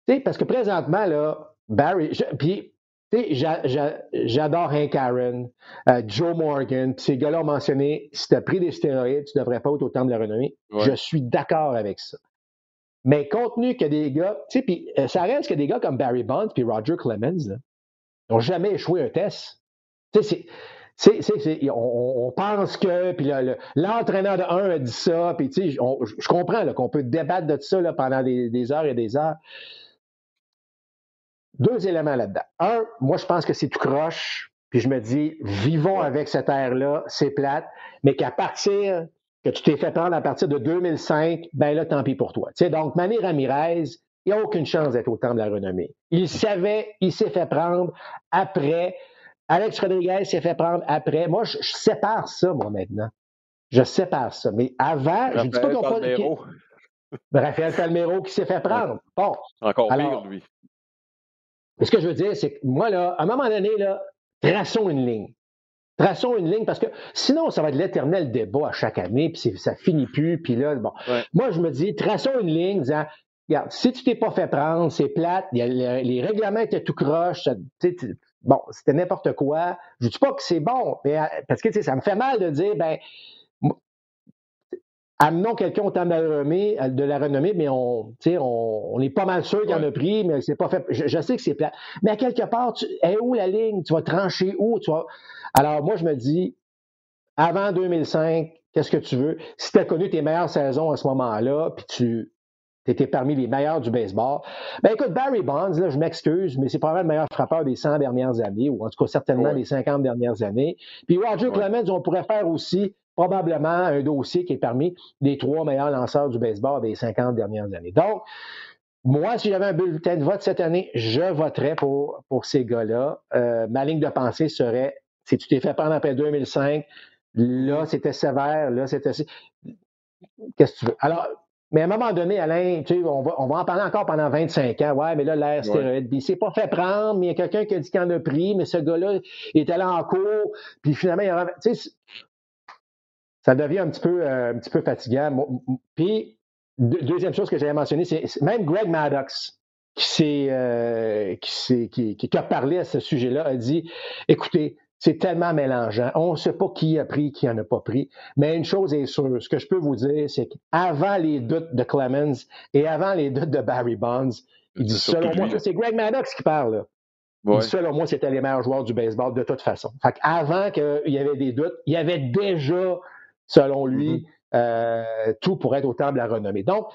Tu sais, parce que présentement, là, Barry, puis, j'adore Hank Aaron, euh, Joe Morgan, ces gars-là ont mentionné, si tu as pris des stéroïdes, tu ne devrais pas être au temps de la renommée. Je suis d'accord avec ça. Mais compte tenu que des gars, tu sais, puis euh, ça reste que des gars comme Barry Bonds puis Roger Clemens n'ont jamais échoué un test. Tu sais, c'est on, pense que, puis l'entraîneur de un a dit ça, puis tu sais, je comprends qu'on peut débattre de ça là, pendant des, heures et des heures. Deux éléments là-dedans. Un, moi, je pense que c'est tout croche, puis je me dis, vivons avec cette ère-là, c'est plate, mais qu'à partir que tu t'es fait prendre à partir de 2005, ben là, tant pis pour toi. Tu sais, donc, Manny Ramirez, il n'a aucune chance d'être au temps de la renommée. Il savait, il s'est fait prendre après Alex Rodriguez s'est fait prendre après. Moi, je, sépare ça, moi, maintenant. Je sépare ça. Mais avant, je ne dis pas qu'on
Palmero.
pas. Raphaël Palmero qui s'est fait prendre. Bon.
Encore pire, lui.
Ce que je veux dire, c'est que moi, là, à un moment donné, là, traçons une ligne. Traçons une ligne parce que sinon, ça va être l'éternel débat à chaque année, puis ça finit plus, puis là, bon. Moi, je me dis, traçons une ligne disant, regarde, si tu t'es pas fait prendre, c'est plate, les, règlements étaient tout croche, bon, c'était n'importe quoi. Je dis pas que c'est bon, mais euh, parce que ça me fait mal de dire, ben, amenons quelqu'un au temps de la renommée, euh, de la renommée mais on, on, on est pas mal sûr qu'il en a pris, mais c'est pas fait. Je, sais que c'est plat. Mais à quelque part, tu, est où la ligne? Tu vas trancher où? Tu vas... Alors, moi, je me dis, avant 2005, qu'est-ce que tu veux? Si tu as connu tes meilleures saisons à ce moment-là, puis tu étais parmi les meilleurs du baseball. Ben écoute, Barry Bonds, là, je m'excuse, mais c'est probablement le meilleur frappeur des 100 dernières années, ou en tout cas certainement des 50 dernières années. Puis Roger Clemens, on pourrait faire aussi probablement un dossier qui est parmi les trois meilleurs lanceurs du baseball des 50 dernières années. Donc, moi, si j'avais un bulletin de vote cette année, je voterais pour, pour ces gars-là. Euh, ma ligne de pensée serait, si tu t'es fait prendre après 2005, là, c'était sévère, là, c'était... Qu'est-ce que tu veux? Alors, mais à un moment donné, Alain, tu sais, on, va, en parler encore pendant 25 ans. Ouais, mais là, l'air stéroïde, il s'est pas fait prendre, mais il y a quelqu'un qui a dit qu'il en a pris, mais ce gars-là est allé en cours, puis finalement, il a... Tu sais, ça devient un petit peu, euh, un petit peu fatigant. Puis, deuxième chose que j'avais mentionné, c'est même Greg Maddox, qui, euh, qui, qui, qui, a parlé à ce sujet-là, a dit, écoutez, c'est tellement mélangeant. On ne sait pas qui a pris, qui n'en a pas pris. Mais une chose est sûre, ce que je peux vous dire, c'est qu'avant les doutes de Clemens et avant les doutes de Barry Bonds, il dit, selon moi, c'est Greg Maddox qui parle. Là. selon moi, c'était les meilleurs joueurs du baseball de toute façon. Fait avant qu'il y avait des doutes, il y avait déjà, selon lui, mm-hmm. euh, tout pour être au temple de la renommée. Donc,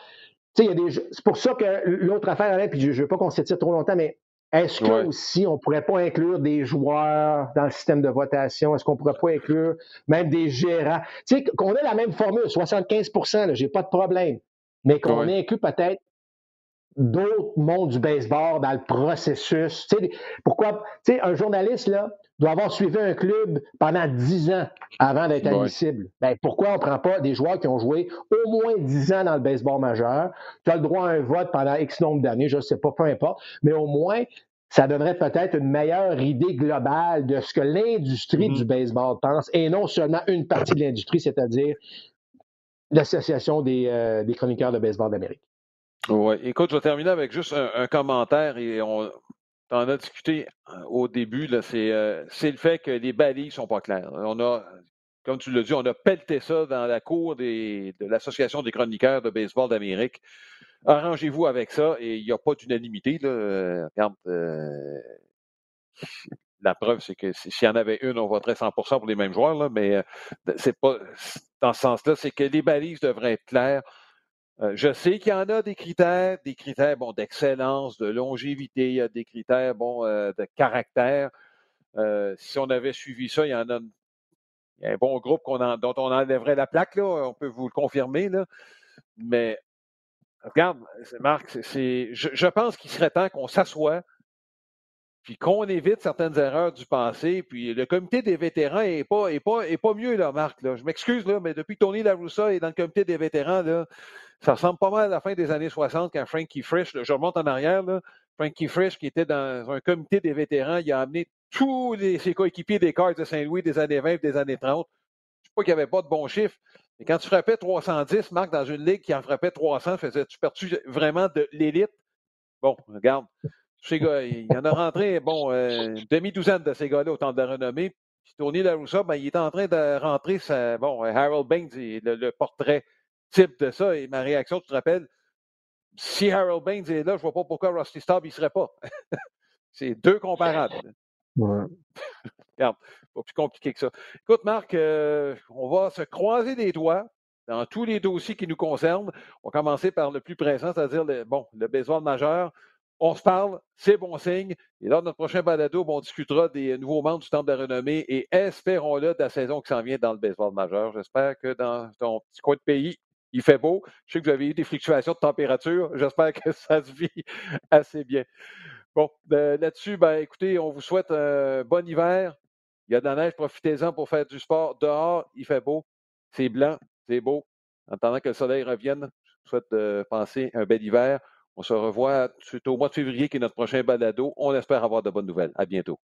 tu sais, c'est pour ça que l'autre affaire, puis je ne veux pas qu'on s'étire trop longtemps, mais est-ce que aussi on pourrait pas inclure des joueurs dans le système de votation? Est-ce qu'on pourrait pas inclure même des gérants? Tu sais, qu'on ait la même formule, 75% j'ai pas de problème. Mais qu'on inclut peut-être d'autres mondes du baseball dans le processus. Tu sais, pourquoi? Tu sais, un journaliste, là, doit avoir suivi un club pendant 10 ans avant d'être admissible. Ben, pourquoi on ne prend pas des joueurs qui ont joué au moins 10 ans dans le baseball majeur? Tu as le droit à un vote pendant X nombre d'années, je ne sais pas, peu importe, mais au moins, ça donnerait peut-être une meilleure idée globale de ce que l'industrie du mm-hmm. baseball pense et non seulement une partie de l'industrie, c'est-à-dire l'Association des, euh, des, chroniqueurs de baseball d'Amérique.
Oui, écoute, je vais terminer avec juste un commentaire et on, tu en as discuté euh, au début, euh, c'est le fait que les balises ne sont pas claires. On a, comme tu l'as dit, on a pelleté ça dans la cour de l'Association des chroniqueurs de baseball d'Amérique. Arrangez-vous avec ça et il n'y a pas d'unanimité. Regarde, euh, la preuve, c'est que s'il y en avait une, on voterait 100% pour les mêmes joueurs, mais c'est pas dans ce sens-là, c'est que les balises devraient être claires. Euh, je sais qu'il y en a des critères, des critères bon, d'excellence, de longévité, il y a des critères bon, euh, de caractère. Euh, si on avait suivi ça, il y en a, un bon groupe dont on enlèverait la plaque, là, on peut vous le confirmer. Là. Mais regarde, Marc, c'est, je, je pense qu'il serait temps qu'on s'assoie, puis qu'on évite certaines erreurs du passé. Puis le comité des vétérans n'est pas, est pas, est pas mieux, là, Marc. Là. Je m'excuse, là, mais depuis que Tony LaRussa est dans le comité des vétérans, là, ça ressemble pas mal à la fin des années 60 quand Frankie Frisch, je remonte en arrière, là, Frankie Frisch, qui était dans un comité des vétérans, il a amené tous les, ses coéquipiers des Cards de Saint-Louis des années 20 et des années 30. Je sais pas qu'il n'y avait pas de bons chiffres. Mais quand tu frappais 310, Marc, dans une ligue qui en frappait 300, faisais-tu perdu vraiment de l'élite? Bon, regarde, ces gars, il y en a rentré, bon, euh, une demi-douzaine de ces gars-là au temps de la renommée. Puis Tony LaRussa, ben, il est en train de rentrer, sa, bon, Harold Baines, le, le, portrait type de ça. Et ma réaction, tu te rappelles, si Harold Baines est là, je ne vois pas pourquoi Rusty Staub ne serait pas. C'est deux comparables. Ouais. Regarde, pas plus compliqué que ça. Écoute, Marc, euh, on va se croiser les doigts dans tous les dossiers qui nous concernent. On va commencer par le plus présent, c'est-à-dire le, bon, le baseball majeur. On se parle, c'est bon signe. Et lors de notre prochain balado, on discutera des nouveaux membres du Temple de la Renommée et espérons-le de la saison qui s'en vient dans le baseball majeur. J'espère que dans ton petit coin de pays, il fait beau. Je sais que vous avez eu des fluctuations de température. J'espère que ça se vit assez bien. Bon, euh, là-dessus, ben, écoutez, on vous souhaite un bon hiver. Il y a de la neige, profitez-en pour faire du sport. Dehors, il fait beau. C'est blanc, c'est beau. En attendant que le soleil revienne, je vous souhaite de passer un bel hiver. On se revoit au mois de février qui est notre prochain balado. On espère avoir de bonnes nouvelles. À bientôt.